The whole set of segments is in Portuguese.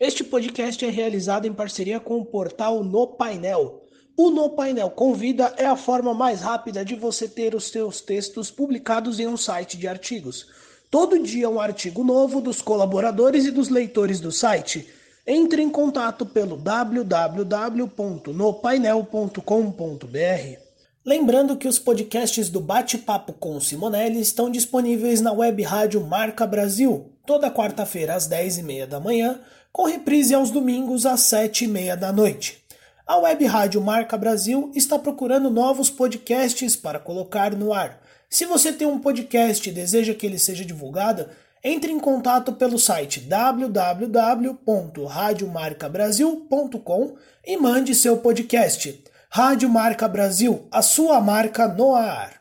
Este podcast é realizado em parceria com o portal No Painel. O No Painel Convida é a forma mais rápida de você ter os seus textos publicados em um site de artigos. Todo dia um artigo novo dos colaboradores e dos leitores do site. Entre em contato pelo www.nopainel.com.br. Lembrando que os podcasts do Bate-Papo com Simonelli estão disponíveis na web rádio Marca Brasil, toda quarta-feira às 10h30 da manhã com reprise aos domingos às sete e meia da noite. A Web Rádio Marca Brasil está procurando novos podcasts para colocar no ar. Se você tem um podcast e deseja que ele seja divulgado, entre em contato pelo site www.radiomarcabrasil.com e mande seu podcast. Rádio Marca Brasil, a sua marca no ar.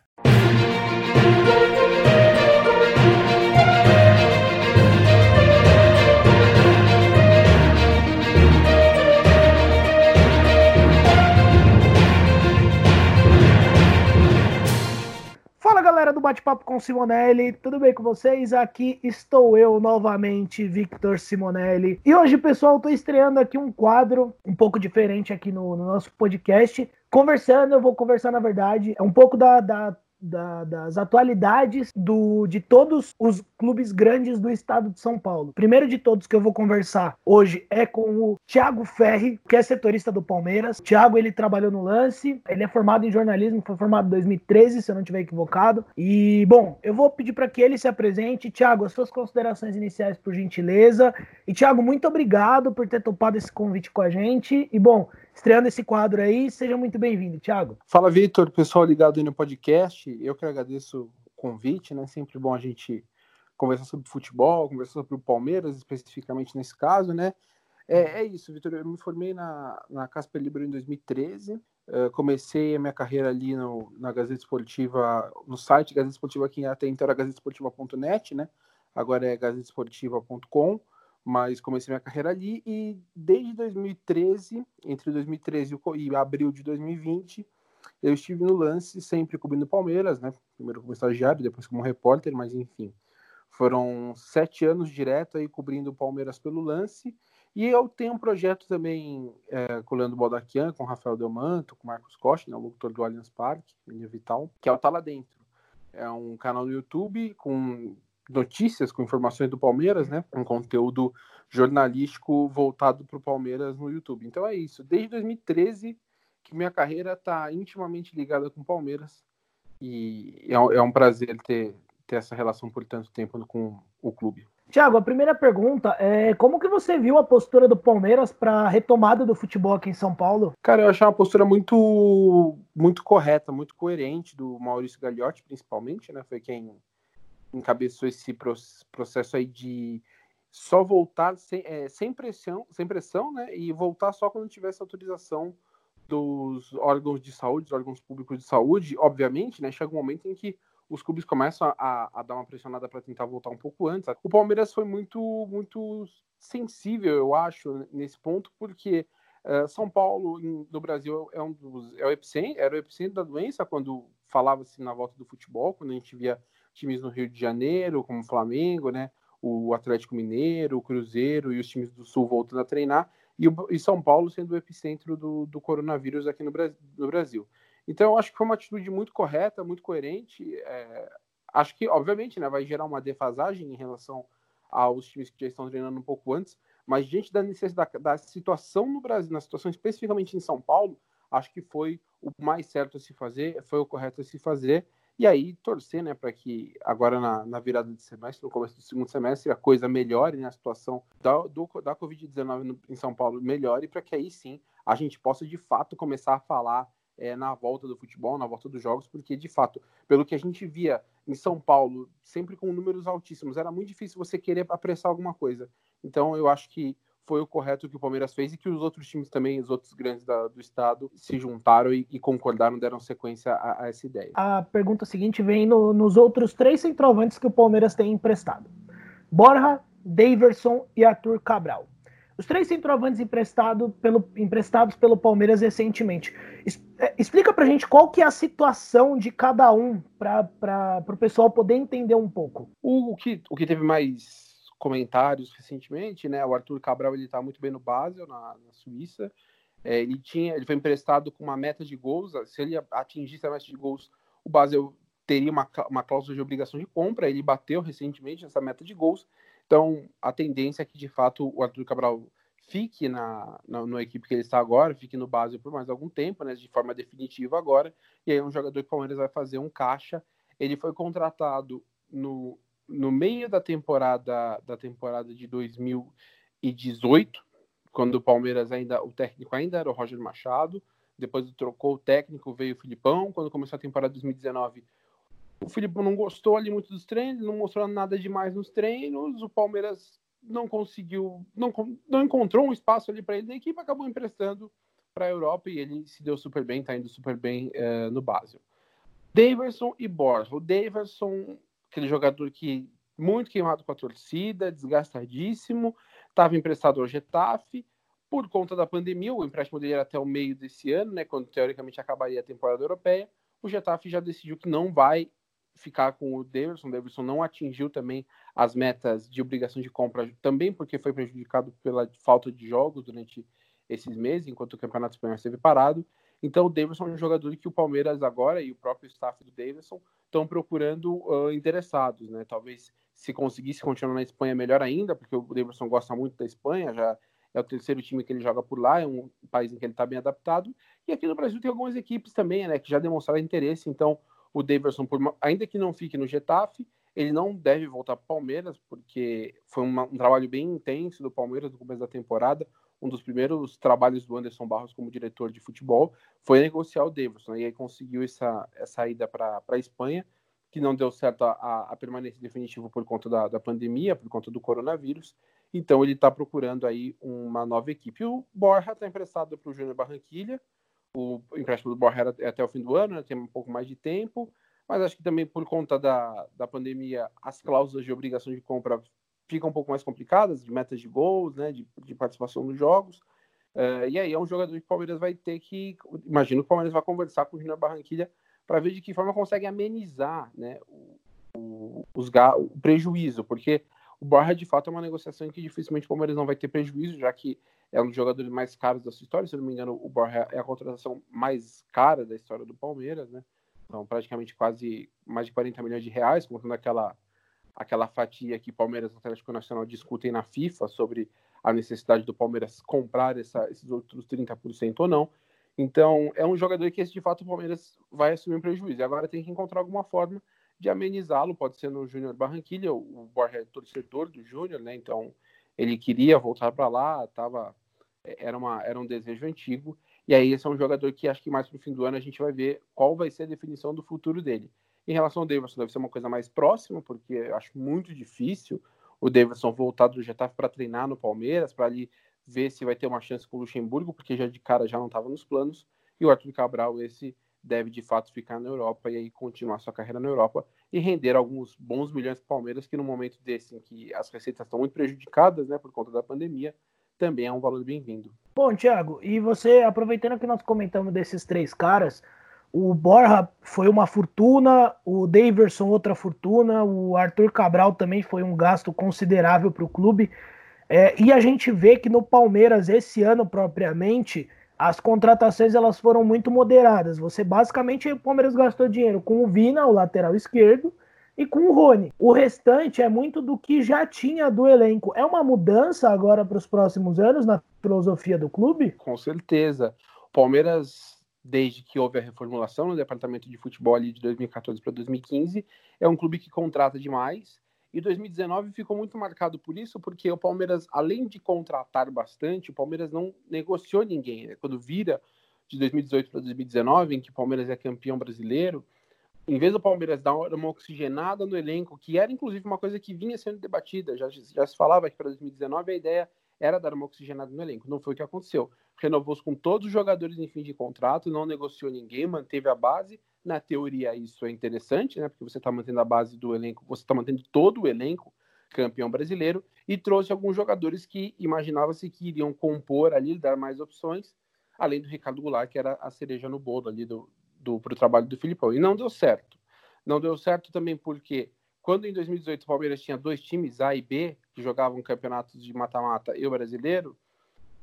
Do Bate-Papo com Simonelli, tudo bem com vocês? Aqui estou eu novamente, Victor Simonelli. E hoje, pessoal, estou estreando aqui um quadro um pouco diferente aqui no, no nosso podcast. Conversando, eu vou conversar, na verdade, é um pouco da, da da, das atualidades do, de todos os clubes grandes do estado de São Paulo. Primeiro de todos que eu vou conversar hoje é com o Thiago Ferri, que é setorista do Palmeiras. Thiago, ele trabalhou no Lance, ele é formado em jornalismo, foi formado em 2013, se eu não estiver equivocado. E, bom, eu vou pedir para que ele se apresente. Thiago, as suas considerações iniciais, por gentileza. E, Thiago, muito obrigado por ter topado esse convite com a gente. E, bom, estreando esse quadro aí. Seja muito bem-vindo, Thiago. Fala, Vitor, pessoal ligado aí no podcast. Eu que agradeço o convite, né? Sempre bom a gente conversar sobre futebol, conversar sobre o Palmeiras, especificamente nesse caso, né? É, é isso, Vitor. Eu me formei na, na Casper Libero em 2013. Uh, comecei a minha carreira ali no, na Gazeta Esportiva, no site Gazeta Esportiva, que até então era gazetesportiva.net, né? Agora é gazetesportiva.com mas comecei minha carreira ali e desde 2013, entre 2013 e abril de 2020, eu estive no lance sempre cobrindo Palmeiras, né? Primeiro como estagiário, depois como repórter, mas enfim, foram sete anos direto aí cobrindo Palmeiras pelo lance. E eu tenho um projeto também é, com o Leandro Baldaquian, com o Rafael Delmanto, com o Marcos Costa, né, o locutor do Allianz Parque, Linha Vital, que é o Tá Lá Dentro. É um canal no YouTube com notícias, com informações do Palmeiras, né? Um conteúdo jornalístico voltado para o Palmeiras no YouTube. Então é isso. Desde 2013 que minha carreira está intimamente ligada com o Palmeiras e é, é um prazer ter, ter essa relação por tanto tempo com o clube. Tiago, a primeira pergunta é como que você viu a postura do Palmeiras para a retomada do futebol aqui em São Paulo? Cara, eu achei uma postura muito muito correta, muito coerente do Maurício Gagliotti, principalmente, né? Foi quem encabeçou esse processo aí de só voltar sem, é, sem pressão, sem pressão, né? E voltar só quando tivesse autorização dos órgãos de saúde, dos órgãos públicos de saúde, obviamente, né? Chega um momento em que os clubes começam a, a dar uma pressionada para tentar voltar um pouco antes. O Palmeiras foi muito, muito sensível, eu acho, nesse ponto, porque uh, São Paulo no Brasil é um dos, é o epicentro, era o epicentro da doença quando falava-se na volta do futebol, quando a gente via times no Rio de Janeiro, como o Flamengo, né? O Atlético Mineiro, o Cruzeiro e os times do Sul voltando a treinar, e, o, e São Paulo sendo o epicentro do, do coronavírus aqui no, no, Brasil. Então, eu acho que foi uma atitude muito correta, muito coerente. É, acho que, obviamente, né, vai gerar uma defasagem em relação aos times que já estão treinando um pouco antes, mas diante da necessidade da, da situação no Brasil, na situação especificamente em São Paulo, acho que foi o mais certo a se fazer, foi o correto a se fazer, e aí torcer, né, para que agora na, na, virada de semestre, no começo do segundo semestre, a coisa melhore, né, a situação da, da Covid-19 em São Paulo melhore, para que aí sim a gente possa de fato começar a falar é, na volta do futebol, na volta dos jogos, porque de fato, pelo que a gente via em São Paulo, sempre com números altíssimos, era muito difícil você querer apressar alguma coisa. Então eu acho que foi o correto que o Palmeiras fez e que os outros times também, os outros grandes da, do estado, se juntaram e, e concordaram, deram sequência a, a, essa ideia. A pergunta seguinte vem no, nos outros três centroavantes que o Palmeiras tem emprestado: Borja, Daverson e Arthur Cabral. Os três centroavantes emprestado pelo, emprestados pelo Palmeiras recentemente. Es, é, explica pra gente qual que é a situação de cada um para o pessoal poder entender um pouco. O, o, que, o que teve mais comentários recentemente, né? O Arthur Cabral ele está muito bem no Basel, na, na Suíça. É, ele tinha, ele foi emprestado com uma meta de gols. Se ele atingisse a meta de gols, o Basel teria uma, uma cláusula de obrigação de compra. Ele bateu recentemente essa meta de gols. Então, a tendência é que de fato o Arthur Cabral fique na, na, na, equipe que ele está agora, fique no Basel por mais algum tempo, né, de forma definitiva agora, e aí é um jogador que o Palmeiras vai fazer um caixa. Ele foi contratado no, no meio da temporada da temporada de 2018, quando o Palmeiras ainda, o técnico ainda era o Roger Machado, depois trocou o técnico, veio o Filipão, quando começou a temporada de 2019, o Filipão não gostou ali muito dos treinos, não mostrou nada demais nos treinos, o Palmeiras não conseguiu, não, não encontrou um espaço ali para ele na equipe, acabou emprestando para a Europa e ele se deu super bem, está indo super bem uh, no Basel. Daverson e Borja. O Daverson, aquele jogador que muito queimado com a torcida, desgastadíssimo, estava emprestado ao Getafe. Por conta da pandemia, o empréstimo dele era até o meio desse ano, né, quando teoricamente acabaria a temporada europeia. O Getafe já decidiu que não vai ficar com o Davidson. O Davidson não atingiu também as metas de obrigação de compra, também porque foi prejudicado pela falta de jogos durante esses meses, enquanto o Campeonato Espanhol esteve parado. Então, o Davidson é um jogador que o Palmeiras agora e o próprio staff do Davidson estão procurando uh, interessados, né? Talvez se conseguisse continuar na Espanha melhor ainda, porque o Davidson gosta muito da Espanha, já é o terceiro time que ele joga por lá, é um país em que ele está bem adaptado. E aqui no Brasil tem algumas equipes também, né, que já demonstraram interesse. Então, o Davidson, ainda que não fique no Getafe, ele não deve voltar para o Palmeiras, porque foi uma, um trabalho bem intenso do Palmeiras no começo da temporada. Um dos primeiros trabalhos do Anderson Barros como diretor de futebol foi negociar o Davidson, e aí conseguiu essa, essa ida para a Espanha, que não deu certo a, a permanência definitiva por conta da, da pandemia, por conta do coronavírus. Então ele está procurando aí uma nova equipe. O Borja está emprestado para o Júnior Barranquilha, o empréstimo do Borja é até o fim do ano, né, tem um pouco mais de tempo, mas acho que também por conta da, da pandemia, as cláusulas de obrigação de compra ficam um pouco mais complicadas, de metas de gols, né, de, de participação nos jogos. Uh, e aí é um jogador que o Palmeiras vai ter que. Imagino que o Palmeiras vai conversar com o Júnior Barranquilha para ver de que forma consegue amenizar né, o, o, os, o prejuízo, porque o Borja de fato é uma negociação em que dificilmente o Palmeiras não vai ter prejuízo, já que é um dos jogadores mais caros da sua história. Se não me engano, o Borja é a contratação mais cara da história do Palmeiras, né? Então, praticamente quase mais de 40 milhões de reais, contando aquela, aquela fatia que Palmeiras e Atlético Nacional discutem na FIFA sobre a necessidade do Palmeiras comprar essa, esses outros 30% ou não. Então, é um jogador que, de fato, o Palmeiras vai assumir um prejuízo. E agora tem que encontrar alguma forma de amenizá-lo. Pode ser no Júnior Barranquilha, o Borja é torcedor do Júnior, né? Então, ele queria voltar para lá, tava, é, era, uma, era um desejo antigo. E aí esse é um jogador que acho que mais pro fim do ano a gente vai ver qual vai ser a definição do futuro dele. Em relação ao Davidson, deve ser uma coisa mais próxima, porque eu acho muito difícil o Davidson voltar do Getafe para treinar no Palmeiras, para ali ver se vai ter uma chance com o Luxemburgo, porque já de cara já não estava nos planos. E o Arthur Cabral, esse deve de fato ficar na Europa e aí continuar sua carreira na Europa e render alguns bons milhões para o Palmeiras, que no momento desse em que as receitas estão muito prejudicadas, né, por conta da pandemia, também é um valor bem-vindo. Bom, Thiago, e você, aproveitando que nós comentamos desses três caras, o Borja foi uma fortuna, o Daverson outra fortuna, o Arthur Cabral também foi um gasto considerável para o clube. É, e a gente vê que no Palmeiras, esse ano propriamente, as contratações elas foram muito moderadas. Você basicamente o Palmeiras gastou dinheiro com o Vina, o lateral esquerdo, e com o Rony. O restante é muito do que já tinha do elenco. É uma mudança agora para os próximos anos na filosofia do clube? Com certeza. O Palmeiras, desde que houve a reformulação no departamento de futebol ali de 2014 para 2015, é um clube que contrata demais e 2019 ficou muito marcado por isso, porque o Palmeiras, além de contratar bastante, o Palmeiras não negociou ninguém. Né? Quando vira de 2018 para 2019, em que o Palmeiras é campeão brasileiro, em vez do Palmeiras dar uma oxigenada no elenco, que era inclusive uma coisa que vinha sendo debatida, já, já se falava que para 2019 a ideia era dar uma oxigenada no elenco. Não foi o que aconteceu. Renovou-se com todos os jogadores em fim de contrato, não negociou ninguém, manteve a base na teoria, isso é interessante, né? Porque você está mantendo a base do elenco, você está mantendo todo o elenco campeão brasileiro e trouxe alguns jogadores que imaginava-se que iriam compor ali, dar mais opções, além do Ricardo Goulart, que era a cereja no bolo ali do, do trabalho do Filipão. E não deu certo. Não deu certo também porque quando em 2018 o Palmeiras tinha dois times, A e B, que jogavam campeonatos de mata-mata e o brasileiro,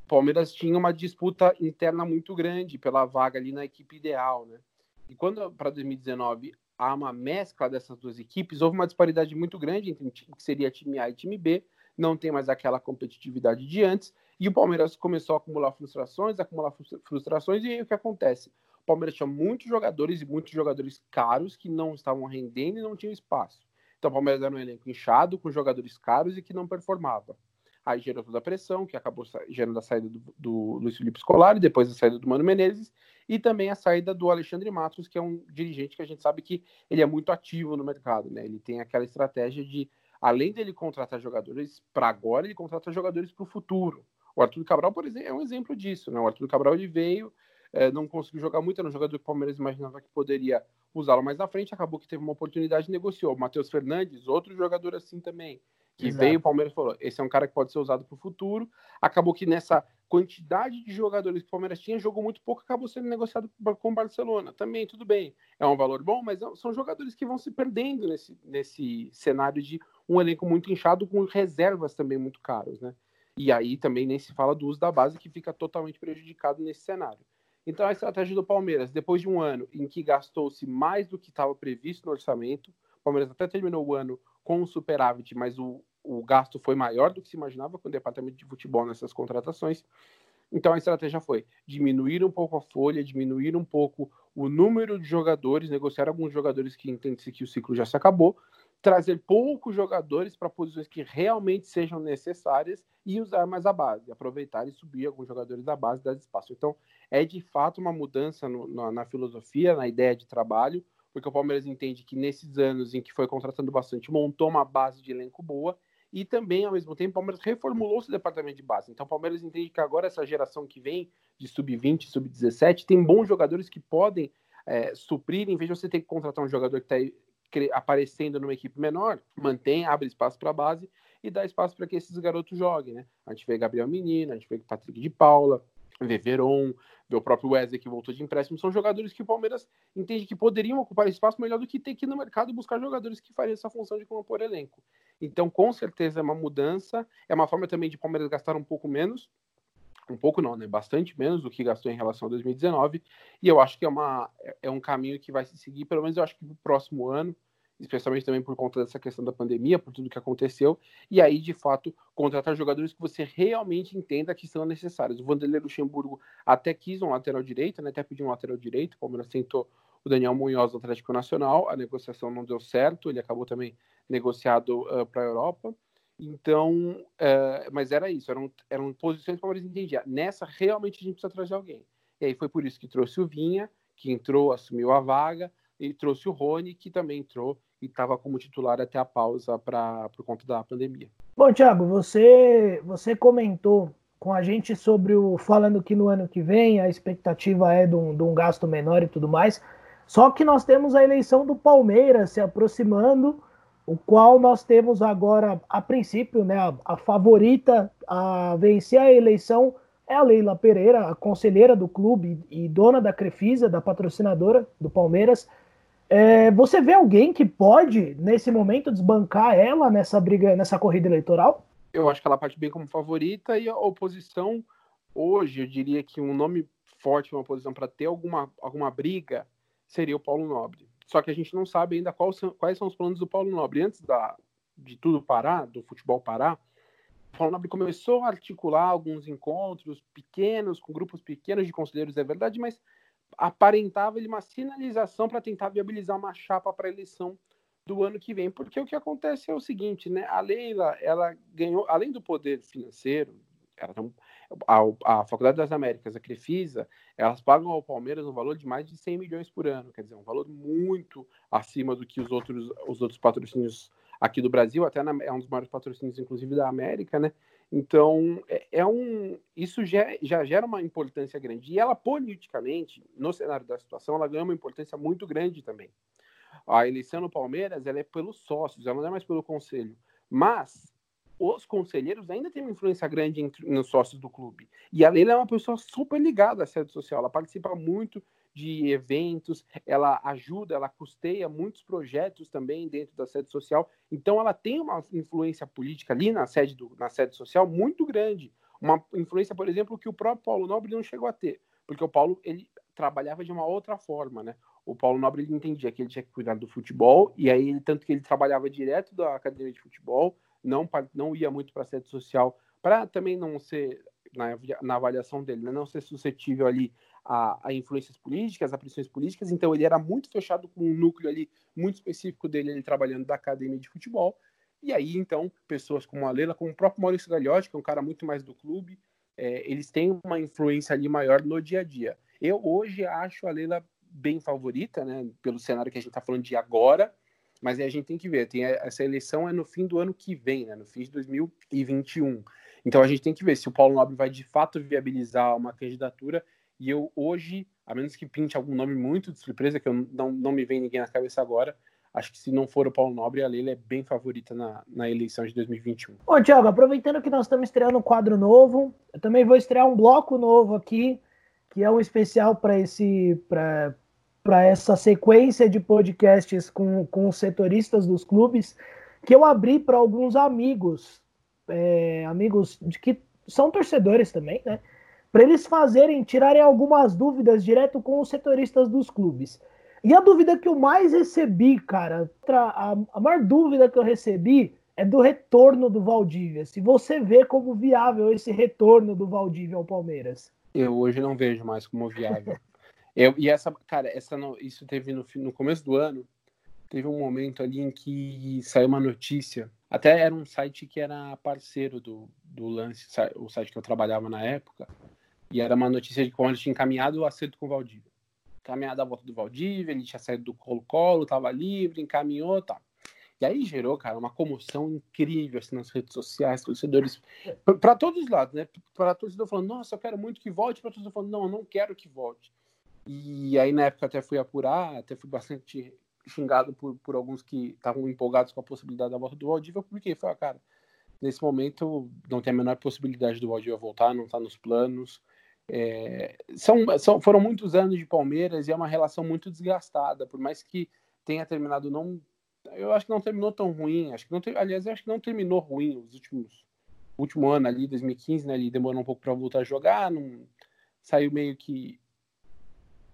o Palmeiras tinha uma disputa interna muito grande pela vaga ali na equipe ideal, né? E quando para 2019 há uma mescla dessas duas equipes, houve uma disparidade muito grande entre o que seria time A e time B, não tem mais aquela competitividade de antes, e o Palmeiras começou a acumular frustrações, acumular frustrações, e aí o que acontece? O Palmeiras tinha muitos jogadores e muitos jogadores caros que não estavam rendendo e não tinham espaço. Então o Palmeiras era um elenco inchado, com jogadores caros e que não performava. Aí gerou toda a pressão, que acabou gerando a saída do, do Luiz Felipe Scolari, depois a saída do Mano Menezes, e também a saída do Alexandre Matos, que é um dirigente que a gente sabe que ele é muito ativo no mercado, né? Ele tem aquela estratégia de, além dele contratar jogadores para agora, ele contrata jogadores para o futuro. O Arthur Cabral, por exemplo, é um exemplo disso, né? O Arthur Cabral ele veio, é, não conseguiu jogar muito, era um jogador que o Palmeiras imaginava que poderia usá-lo mais na frente, acabou que teve uma oportunidade e negociou. O Matheus Fernandes, outro jogador assim também, que Exato. veio, o Palmeiras falou, esse é um cara que pode ser usado para o futuro. Acabou que nessa quantidade de jogadores que o Palmeiras tinha, jogou muito pouco, acabou sendo negociado com o Barcelona. Também, tudo bem, é um valor bom, mas são jogadores que vão se perdendo nesse, nesse cenário de um elenco muito inchado, com reservas também muito caros, né? E aí também nem se fala do uso da base, que fica totalmente prejudicado nesse cenário. Então, a estratégia do Palmeiras, depois de um ano em que gastou-se mais do que estava previsto no orçamento, o Palmeiras até terminou o ano com um superávit, mas o, o gasto foi maior do que se imaginava com o departamento de futebol nessas contratações. Então a estratégia foi diminuir um pouco a folha, diminuir um pouco o número de jogadores, negociar alguns jogadores que entendem que o ciclo já se acabou, trazer poucos jogadores para posições que realmente sejam necessárias e usar mais a base, aproveitar e subir alguns jogadores da base, dar espaço. Então é de fato uma mudança no, na, na filosofia, na ideia de trabalho, porque o Palmeiras entende que nesses anos em que foi contratando bastante, montou uma base de elenco boa e também, ao mesmo tempo, o Palmeiras reformulou seu departamento de base. Então, o Palmeiras entende que agora essa geração que vem de sub-20, sub-17, tem bons jogadores que podem é, suprir, em vez de você ter que contratar um jogador que está aparecendo numa equipe menor, mantém, abre espaço para a base e dá espaço para que esses garotos joguem, né? A gente vê Gabriel Menino, a gente vê Patrick de Paula, vê Veron, vê o próprio Wesley que voltou de empréstimo, são jogadores que o Palmeiras entende que poderiam ocupar espaço melhor do que ter que ir no mercado buscar jogadores que fariam essa função de compor elenco. Então, com certeza é uma mudança, é uma forma também de Palmeiras gastar um pouco menos, um pouco não, né? Bastante menos do que gastou em relação a 2019, e eu acho que é, uma, é um caminho que vai se seguir, pelo menos eu acho que no próximo ano, especialmente também por conta dessa questão da pandemia, por tudo que aconteceu, e aí, de fato, contratar jogadores que você realmente entenda que são necessários. O Vanderlei Luxemburgo até quis um lateral direito, né, até pediu um lateral direito, o Palmeiras tentou o Daniel Munhoz do Atlético Nacional, a negociação não deu certo, ele acabou também negociado uh, para a Europa, então, uh, mas era isso, eram, eram posições que o Palmeiras entendia, nessa realmente a gente precisa trazer alguém. E aí foi por isso que trouxe o Vinha, que entrou, assumiu a vaga, e trouxe o Rony, que também entrou e estava como titular até a pausa pra, por conta da pandemia. Bom, Thiago, você, você comentou com a gente sobre o. falando que no ano que vem a expectativa é de um, de um gasto menor e tudo mais. Só que nós temos a eleição do Palmeiras se aproximando, o qual nós temos agora, a princípio, né, a, a favorita a vencer a eleição é a Leila Pereira, a conselheira do clube e dona da Crefisa, da patrocinadora do Palmeiras. É, você vê alguém que pode, nesse momento, desbancar ela nessa briga, nessa corrida eleitoral? Eu acho que ela parte bem como favorita e a oposição, hoje, eu diria que um nome forte, uma oposição para ter alguma, alguma briga, seria o Paulo Nobre. Só que a gente não sabe ainda quais são, quais são os planos do Paulo Nobre. Antes da, de tudo parar, do futebol parar, o Paulo Nobre começou a articular alguns encontros pequenos, com grupos pequenos de conselheiros, é verdade, mas aparentava ele uma sinalização para tentar viabilizar uma chapa para a eleição do ano que vem, porque o que acontece é o seguinte, né? A Leila, ela ganhou, além do poder financeiro, a, a, Faculdade das Américas, a Crefisa, elas pagam ao Palmeiras um valor de mais de 100 milhões por ano, quer dizer, um valor muito acima do que os outros, os outros patrocínios aqui do Brasil, até na, é um dos maiores patrocínios, inclusive, da América, né? Então, é, é um, isso já, já, gera uma importância grande. E ela, politicamente, no cenário da situação, ela ganha uma importância muito grande também. A eleição no Palmeiras ela é pelos sócios, ela não é mais pelo conselho. Mas os conselheiros ainda têm uma influência grande entre, nos sócios do clube. E a Leila é uma pessoa super ligada à sede social, ela participa muito de eventos, ela ajuda, ela custeia muitos projetos também dentro da sede social. Então ela tem uma influência política ali na sede, do, na sede social muito grande. Uma influência, por exemplo, que o próprio Paulo Nobre não chegou a ter, porque o Paulo ele trabalhava de uma outra forma, né? O Paulo Nobre ele entendia que ele tinha que cuidar do futebol e aí tanto que ele trabalhava direto da academia de futebol, não não ia muito para a sede social para também não ser na, na avaliação dele, né? não ser suscetível ali a, a, influências políticas, a pressões políticas, então ele era muito fechado com um núcleo ali muito específico dele, ele trabalhando da academia de futebol, e aí então pessoas como a Leila, como o próprio Maurício Gagliotti, que é um cara muito mais do clube, é, eles têm uma influência ali maior no dia a dia. Eu hoje acho a Leila bem favorita, né, pelo cenário que a gente está falando de agora, mas a gente tem que ver, tem essa eleição é no fim do ano que vem, né, no fim de 2021. Então a gente tem que ver se o Paulo Nobre vai de fato viabilizar uma candidatura e eu hoje, a menos que pinte algum nome muito de surpresa, que eu não, não me vem ninguém na cabeça agora, acho que se não for o Paulo Nobre, a Leila é bem favorita na, na eleição de 2021. Ô, Tiago, aproveitando que nós estamos estreando um quadro novo, eu também vou estrear um bloco novo aqui, que é um especial para esse para essa sequência de podcasts com, com os setoristas dos clubes, que eu abri para alguns amigos, é, amigos de que são torcedores também, né? para eles fazerem, tirarem algumas dúvidas direto com os setoristas dos clubes. E a dúvida que eu mais recebi, cara, a, a maior dúvida que eu recebi é do retorno do Valdívia. Se você vê como viável esse retorno do Valdívia ao Palmeiras. Eu hoje não vejo mais como viável. eu, e essa, cara, essa não, isso teve no, no começo do ano, teve um momento ali em que saiu uma notícia. Até era um site que era parceiro do, do lance, o site que eu trabalhava na época. E era uma notícia de que o Palmeiras tinha encaminhado o acerto com o Valdívia. Encaminhado a volta do Valdívia, ele tinha saído do Colo-Colo, estava livre, encaminhou tal. E aí gerou, cara, uma comoção incrível assim, nas redes sociais, torcedores, para todos os lados, né? Para torcedor falando, nossa, eu quero muito que volte, para torcedor falando, não, eu não quero que volte. E aí na época até fui apurar, até fui bastante xingado por, por alguns que estavam empolgados com a possibilidade da volta do Valdívia, porque foi, cara, nesse momento não tem a menor possibilidade do Valdívia voltar, não está nos planos. É, são, são, foram muitos anos de Palmeiras e é uma relação muito desgastada, por mais que tenha terminado não. Eu acho que não terminou tão ruim. Acho que não aliás, acho que não terminou ruim os últimos último ano ali, 2015, né? Ele demorou um pouco para voltar a jogar, não saiu meio que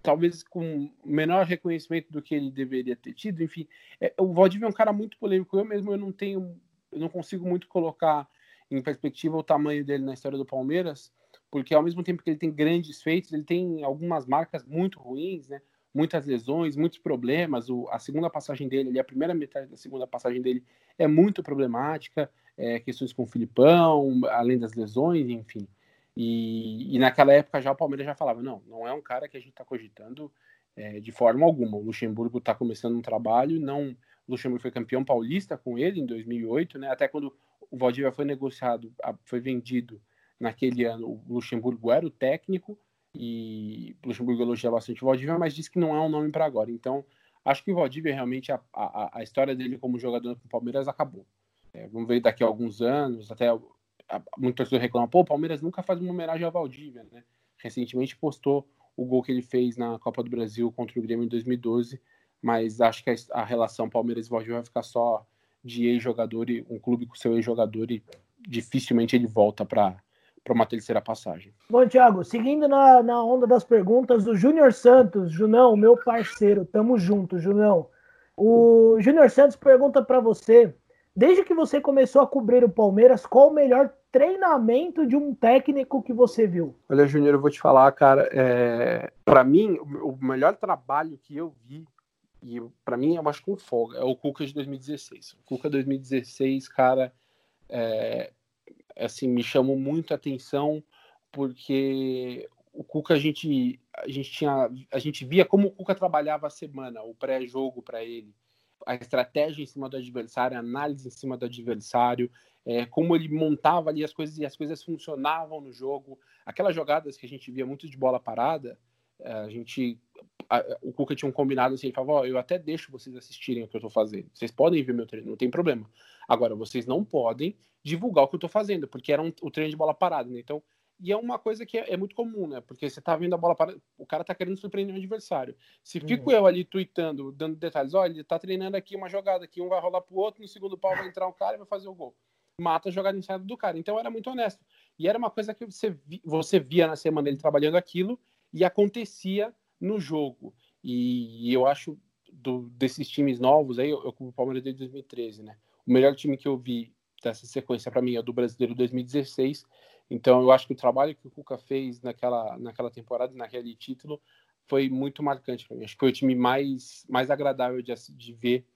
talvez com menor reconhecimento do que ele deveria ter tido. Enfim, é, o Valdivia é um cara muito polêmico. Eu mesmo eu não tenho, eu não consigo muito colocar em perspectiva o tamanho dele na história do Palmeiras porque ao mesmo tempo que ele tem grandes feitos, ele tem algumas marcas muito ruins, né? Muitas lesões, muitos problemas. O, a segunda passagem dele, a primeira metade da segunda passagem dele é muito problemática, é, questões com o Filipão, além das lesões, enfim. E, e, naquela época já o Palmeiras já falava, não, não é um cara que a gente está cogitando é, de forma alguma. O Luxemburgo está começando um trabalho, não. O Luxemburgo foi campeão paulista com ele em 2008, né? Até quando o Valdívia foi negociado, foi vendido naquele ano o Luxemburgo era o técnico e o Luxemburgo elogia bastante o Valdívia, mas disse que não é um nome para agora. Então, acho que o Valdívia realmente, a, a, a história dele como jogador com o Palmeiras acabou. É, vamos ver daqui a alguns anos, até muito torcedor reclama, pô, o Palmeiras nunca faz uma homenagem ao Valdívia, né? Recentemente postou o gol que ele fez na Copa do Brasil contra o Grêmio em 2012, mas acho que a, a relação Palmeiras e Valdívia vai ficar só de ex-jogador e um clube com seu ex-jogador e dificilmente ele volta para para uma terceira passagem. Bom, Thiago, seguindo na, na onda das perguntas do Júnior Santos, Junão, meu parceiro, tamo junto, Junão. O Júnior Santos pergunta para você, desde que você começou a cobrir o Palmeiras, qual o melhor treinamento de um técnico que você viu? Olha, Júnior, eu vou te falar, cara, é... para mim, o melhor trabalho que eu vi e para mim eu acho com folga, é o Cuca de 2016. O Cuca 2016, cara, é, assim, me chamou muito a atenção porque o Cuca a gente a gente tinha a gente via como o Cuca trabalhava a semana, o pré-jogo para ele, a estratégia em cima do adversário, a análise em cima do adversário, é, como ele montava ali as coisas e as coisas funcionavam no jogo, aquelas jogadas que a gente via muito de bola parada, é, a gente a, o Cuca tinha um combinado assim, ele falava, oh, eu até deixo vocês assistirem o que eu estou fazendo, vocês podem ver meu treino, não tem problema. Agora, vocês não podem divulgar o que eu estou fazendo, porque era um, o treino de bola parada, né? Então, e é uma coisa que é, é, muito comum, né? Porque você tá vendo a bola parada, o cara tá querendo surpreender o adversário. Se uhum. fico eu ali tweetando, dando detalhes, olha, ele tá treinando aqui uma jogada aqui, um vai rolar pro outro, no segundo pau vai entrar um cara e vai fazer o gol. Mata a jogada iniciada do cara. Então era muito honesto. E era uma coisa que você, você via na semana ele trabalhando aquilo e acontecia no jogo. E eu acho do, desses times novos aí, eu, eu o Palmeiras desde 2013, né? O melhor time que eu vi dessa sequência para mim é do Brasileiro 2016. Então eu acho que o trabalho que o Cuca fez naquela, naquela temporada, naquele título, foi muito marcante para mim. Acho que foi o time mais, mais agradável de, de ver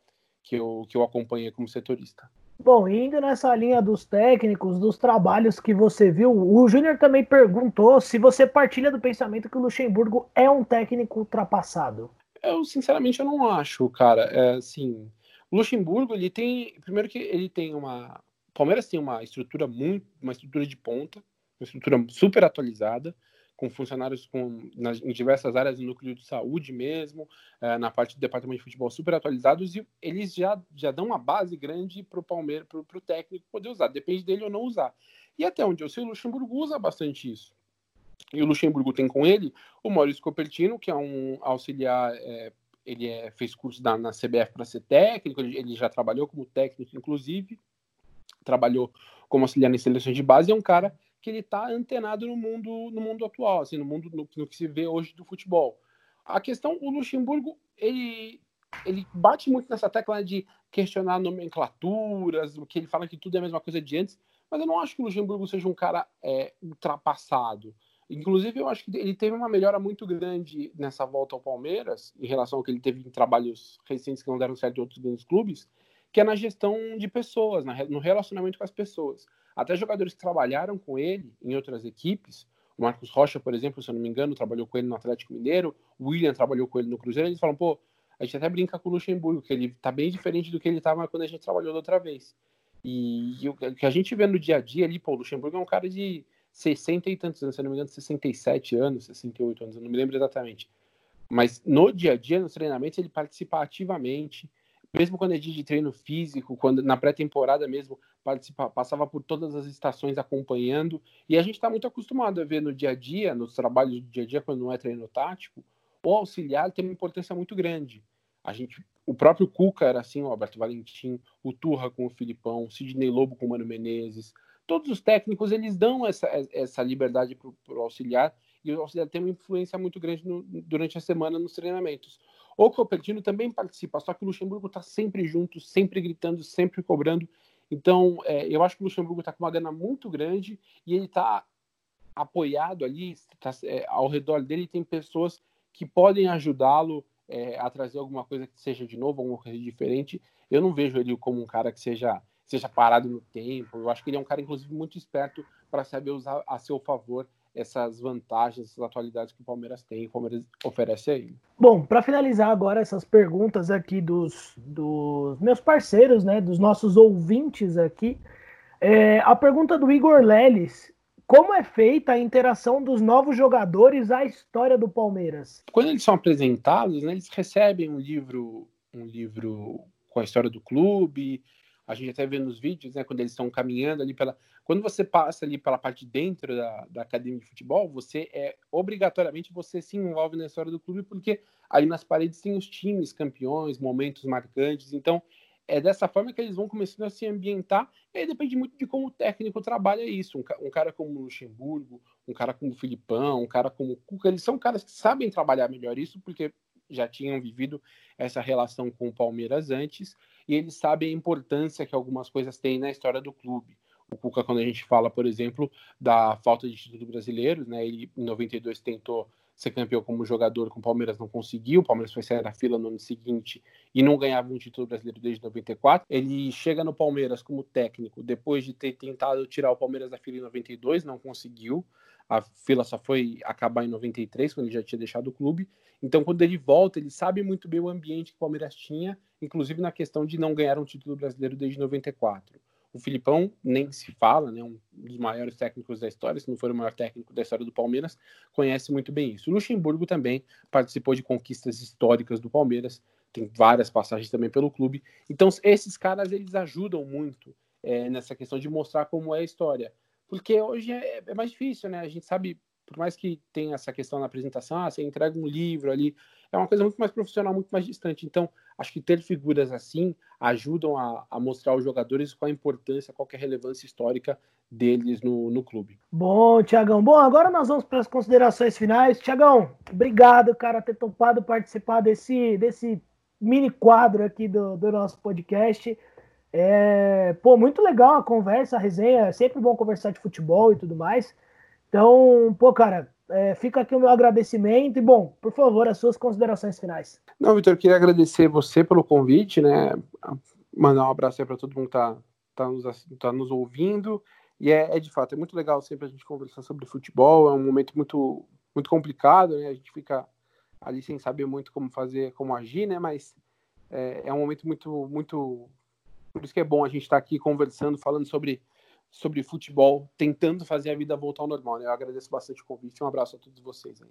que eu, que eu acompanhei como setorista. Bom, indo nessa linha dos técnicos, dos trabalhos que você viu, o Júnior também perguntou se você partilha do pensamento que o Luxemburgo é um técnico ultrapassado. Eu, sinceramente, eu não acho, cara. É, assim, o Luxemburgo, ele tem. Primeiro que ele tem uma. Palmeiras tem uma estrutura muito. Uma estrutura de ponta, uma estrutura super atualizada, com funcionários com, nas, em diversas áreas do núcleo de saúde mesmo, é, na parte do departamento de futebol super atualizados, e eles já, já dão uma base grande para o Palmeiras, para o técnico poder usar. Depende dele ou não usar. E até onde eu sei, o Luxemburgo usa bastante isso. E o Luxemburgo tem com ele o Maurício Copertino, que é um auxiliar, é, ele é, fez curso da, na CBF para ser técnico, ele, ele, já trabalhou como técnico, inclusive, trabalhou como auxiliar em seleções de base, é um cara que ele está antenado no mundo, no mundo atual, assim, no mundo no, no, que se vê hoje do futebol. A questão, o Luxemburgo, ele, ele bate muito nessa tecla de questionar nomenclaturas, o que ele fala que tudo é a mesma coisa de antes, mas eu não acho que o Luxemburgo seja um cara é, ultrapassado. Inclusive, eu acho que ele teve uma melhora muito grande nessa volta ao Palmeiras, em relação ao que ele teve em trabalhos recentes que não deram certo em outros grandes clubes, que é na gestão de pessoas, no relacionamento com as pessoas. Até jogadores que trabalharam com ele em outras equipes, o Marcos Rocha, por exemplo, se eu não me engano, trabalhou com ele no Atlético Mineiro, o William trabalhou com ele no Cruzeiro, eles falam, pô, a gente até brinca com o Luxemburgo, que ele tá bem diferente do que ele estava quando a gente trabalhou da outra vez. E, e o que a gente vê no dia a dia ali, pô, o Luxemburgo é um cara de 60 e tantos anos, se eu não me engano, 67 anos, 68 anos, eu não me lembro exatamente. Mas no dia a dia, nos treinamentos, ele participa ativamente, mesmo quando é dia de treino físico, quando na pré-temporada mesmo, passava por todas as estações acompanhando. E a gente está muito acostumado a ver no dia a dia, nos trabalhos do dia a dia, quando não é treino tático, o auxiliar tem uma importância muito grande. A gente, o próprio Cuca era assim, o Alberto Valentim, o Turra com o Filipão, o Sidney Lobo com o Mano Menezes, todos os técnicos eles dão essa, essa liberdade para o auxiliar e o auxiliar tem uma influência muito grande no, durante a semana nos treinamentos. O Copertino também participa, só que o Luxemburgo está sempre junto, sempre gritando, sempre cobrando. Então, é, eu acho que o Luxemburgo está com uma gana muito grande e ele está apoiado ali, tá, é, ao redor dele tem pessoas que podem ajudá-lo é, a trazer alguma coisa que seja de novo, alguma coisa diferente. Eu não vejo ele como um cara que seja seja parado no tempo. Eu acho que ele é um cara, inclusive, muito esperto para saber usar a seu favor essas vantagens, essas atualidades que o Palmeiras tem e o Palmeiras oferece a ele. Bom, para finalizar agora essas perguntas aqui dos, dos meus parceiros, né, dos nossos ouvintes aqui, é, a pergunta do Igor Leles, como é feita a interação dos novos jogadores à história do Palmeiras? Quando eles são apresentados, né, eles recebem um livro, um livro com a história do clube, a gente até vê nos vídeos, né, quando eles estão caminhando ali pela. Quando você passa ali pela parte de dentro da, da academia de futebol, você é obrigatoriamente você se envolve na história do clube, porque ali nas paredes tem os times campeões, momentos marcantes. Então, é dessa forma que eles vão começando a se ambientar, e aí depende muito de como o técnico trabalha isso. Um, um, cara como o Luxemburgo, um cara como o Filipão, um cara como o Cuca, eles são caras que sabem trabalhar melhor isso, porque já tinham vivido essa relação com o Palmeiras antes, e eles sabem a importância que algumas coisas têm na história do clube. O Cuca, quando a gente fala, por exemplo, da falta de título brasileiro, né, ele em 92 tentou ser campeão como jogador com o Palmeiras, não conseguiu, o Palmeiras foi sair da fila no ano seguinte e não ganhava um título brasileiro desde 94. Ele chega no Palmeiras como técnico, depois de ter tentado tirar o Palmeiras da fila em 92, não conseguiu. A fila só foi acabar em 93, quando ele já tinha deixado o clube. Então, quando ele volta, ele sabe muito bem o ambiente que o Palmeiras tinha, inclusive na questão de não ganhar um título brasileiro desde 94. O Filipão nem se fala, né, um dos maiores técnicos da história, se não for o maior técnico da história do Palmeiras, conhece muito bem isso. O Luxemburgo também participou de conquistas históricas do Palmeiras, tem várias passagens também pelo clube. Então, esses caras, eles ajudam muito é, nessa questão de mostrar como é a história. Porque hoje é, é, mais difícil, né? A gente sabe, por mais que tenha essa questão na apresentação, ah, você entrega um livro ali, é uma coisa muito mais profissional, muito mais distante. Então, acho que ter figuras assim ajudam a, a mostrar aos jogadores qual a importância, qual é a relevância histórica deles no, no clube. Bom, Tiagão. Bom, agora nós vamos para as considerações finais. Tiagão, obrigado, cara, ter topado participar desse, desse mini quadro aqui do, do nosso podcast. É, pô, muito legal a conversa, a resenha. É sempre bom conversar de futebol e tudo mais. Então, pô, cara, é, fica aqui o meu agradecimento e, bom, por favor, as suas considerações finais. Não, Vitor, queria agradecer você pelo convite, né? Mandar um abraço aí para todo mundo que tá, tá, nos, tá nos ouvindo. E é, é, de fato, é muito legal sempre a gente conversar sobre futebol. É um momento muito, muito complicado, né? A gente fica ali sem saber muito como fazer, como agir, né? Mas é, é um momento muito, muito. Por isso que é bom a gente estar tá aqui conversando, falando sobre sobre futebol, tentando fazer a vida voltar ao normal. Né? Eu agradeço bastante o convite. Um abraço a todos vocês aí.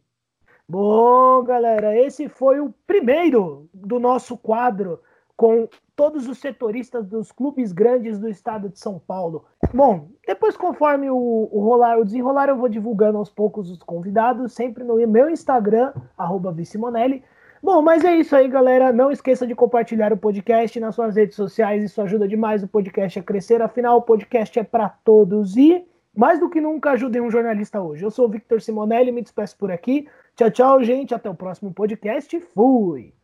Bom, galera, esse foi o primeiro do nosso quadro com todos os setoristas dos clubes grandes do estado de São Paulo. Bom, depois, conforme o, o rolar, o desenrolar, eu vou divulgando aos poucos os convidados, sempre no meu Instagram, arroba Vicemonelli. Bom, mas é isso aí, galera. Não esqueça de compartilhar o podcast nas suas redes sociais. Isso ajuda demais o podcast a crescer. Afinal, o podcast é para todos. E, mais do que nunca, ajudem um jornalista hoje. Eu sou o Victor Simonelli, me despeço por aqui. Tchau, tchau, gente. Até o próximo podcast. Fui!